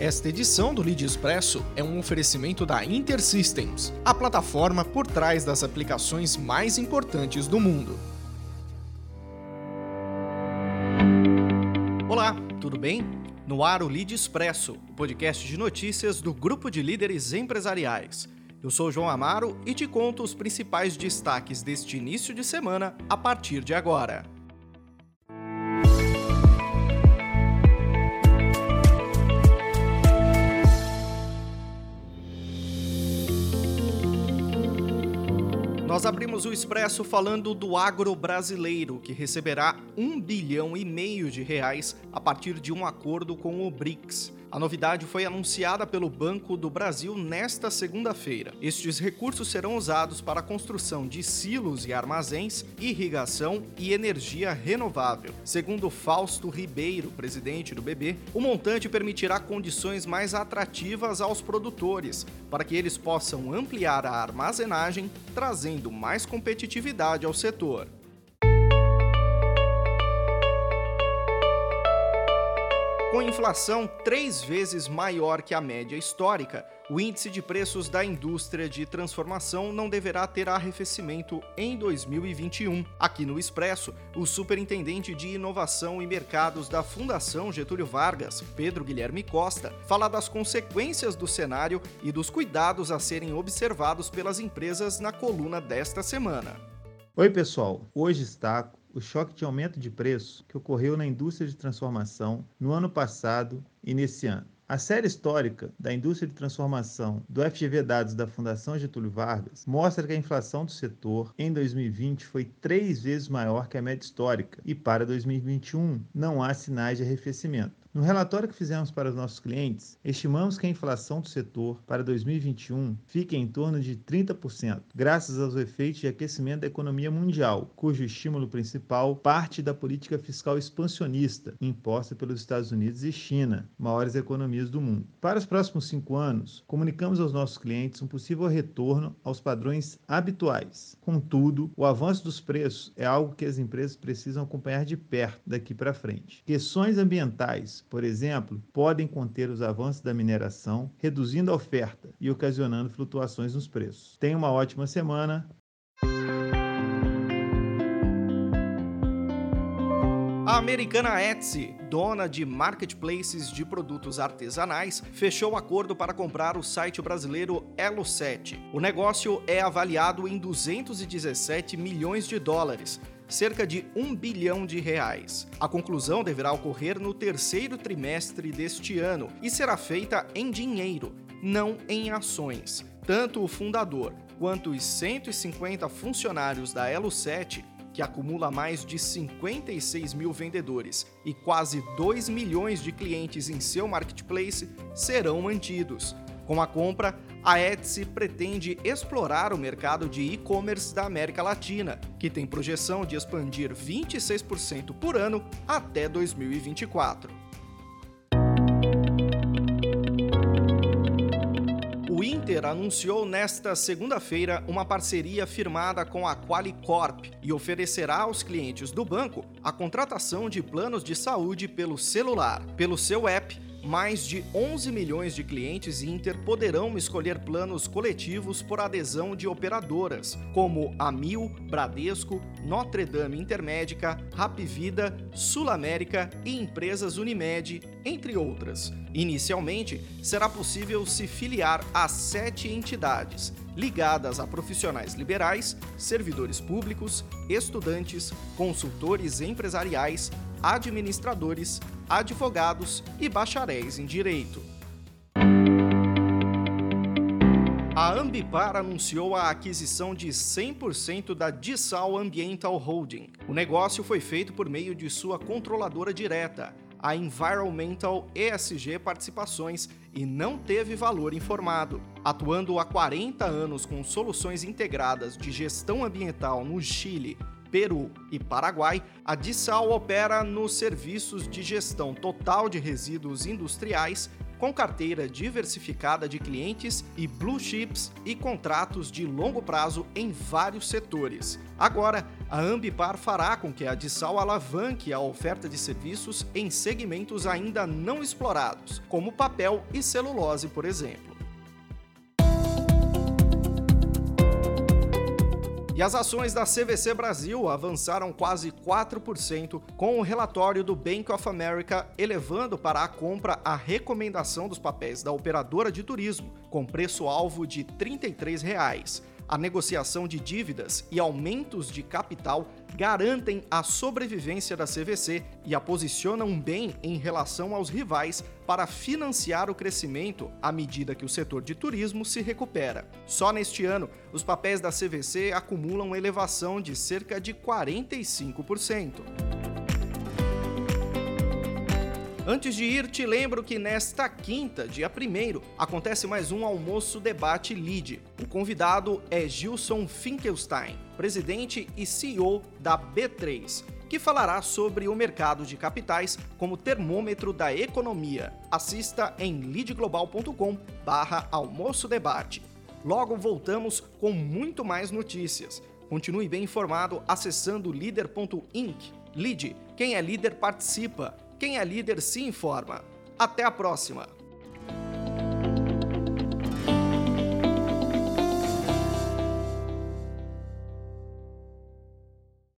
Esta edição do Lead Expresso é um oferecimento da InterSystems, a plataforma por trás das aplicações mais importantes do mundo. Olá, tudo bem? No ar o Lead Expresso, o podcast de notícias do grupo de líderes empresariais. Eu sou João Amaro e te conto os principais destaques deste início de semana a partir de agora. Nós abrimos o Expresso falando do agro brasileiro, que receberá um bilhão e meio de reais a partir de um acordo com o BRICS. A novidade foi anunciada pelo Banco do Brasil nesta segunda-feira. Estes recursos serão usados para a construção de silos e armazéns, irrigação e energia renovável. Segundo Fausto Ribeiro, presidente do BB, o montante permitirá condições mais atrativas aos produtores, para que eles possam ampliar a armazenagem, trazendo mais competitividade ao setor. Com inflação três vezes maior que a média histórica, o índice de preços da indústria de transformação não deverá ter arrefecimento em 2021. Aqui no Expresso, o superintendente de inovação e mercados da Fundação Getúlio Vargas, Pedro Guilherme Costa, fala das consequências do cenário e dos cuidados a serem observados pelas empresas na coluna desta semana. Oi, pessoal. Hoje está o choque de aumento de preço que ocorreu na indústria de transformação no ano passado e nesse ano. A série histórica da indústria de transformação do FGV Dados da Fundação Getúlio Vargas mostra que a inflação do setor em 2020 foi três vezes maior que a média histórica e para 2021 não há sinais de arrefecimento. No relatório que fizemos para os nossos clientes, estimamos que a inflação do setor para 2021 fique em torno de 30%, graças aos efeitos de aquecimento da economia mundial, cujo estímulo principal parte da política fiscal expansionista imposta pelos Estados Unidos e China, maiores economias do mundo. Para os próximos cinco anos, comunicamos aos nossos clientes um possível retorno aos padrões habituais. Contudo, o avanço dos preços é algo que as empresas precisam acompanhar de perto daqui para frente. Questões ambientais, por exemplo, podem conter os avanços da mineração, reduzindo a oferta e ocasionando flutuações nos preços. Tenha uma ótima semana. A americana Etsy, dona de marketplaces de produtos artesanais, fechou acordo para comprar o site brasileiro Elo7. O negócio é avaliado em 217 milhões de dólares, cerca de um bilhão de reais. A conclusão deverá ocorrer no terceiro trimestre deste ano e será feita em dinheiro, não em ações. Tanto o fundador quanto os 150 funcionários da Elo7 que acumula mais de 56 mil vendedores e quase 2 milhões de clientes em seu marketplace, serão mantidos. Com a compra, a Etsy pretende explorar o mercado de e-commerce da América Latina, que tem projeção de expandir 26% por ano até 2024. O Inter anunciou nesta segunda-feira uma parceria firmada com a Qualicorp e oferecerá aos clientes do banco a contratação de planos de saúde pelo celular. Pelo seu app, mais de 11 milhões de clientes Inter poderão escolher planos coletivos por adesão de operadoras, como Amil, Bradesco, Notre Dame Intermédica, Rapvida, Sul América e empresas Unimed, entre outras. Inicialmente, será possível se filiar a sete entidades, ligadas a profissionais liberais, servidores públicos, estudantes, consultores empresariais, administradores, advogados e bacharéis em direito. A Ambipar anunciou a aquisição de 100% da Dissal Ambiental Holding. O negócio foi feito por meio de sua controladora direta, a Environmental ESG Participações, e não teve valor informado. Atuando há 40 anos com soluções integradas de gestão ambiental no Chile, Peru e Paraguai, a Dissal opera nos serviços de gestão total de resíduos industriais, com carteira diversificada de clientes e blue chips e contratos de longo prazo em vários setores. Agora, A Ambipar fará com que a Dissal alavanque a oferta de serviços em segmentos ainda não explorados, como papel e celulose, por exemplo. E as ações da CVC Brasil avançaram quase 4% com o relatório do Bank of America elevando para a compra a recomendação dos papéis da operadora de turismo, com preço-alvo de 33 reais. A negociação de dívidas e aumentos de capital garantem a sobrevivência da CVC e a posicionam bem em relação aos rivais para financiar o crescimento à medida que o setor de turismo se recupera. Só neste ano, os papéis da CVC acumulam elevação de cerca de 45%. Antes de ir, te lembro que nesta quinta, dia 1 acontece mais um almoço debate LID. O convidado é Gilson Finkelstein, presidente e CEO da B3, que falará sobre o mercado de capitais como termômetro da economia. Assista em lidglobal.com barra almoço debate. Logo voltamos com muito mais notícias. Continue bem informado acessando líder.inc. Lide, quem é líder participa. Quem é líder se informa. Até a próxima!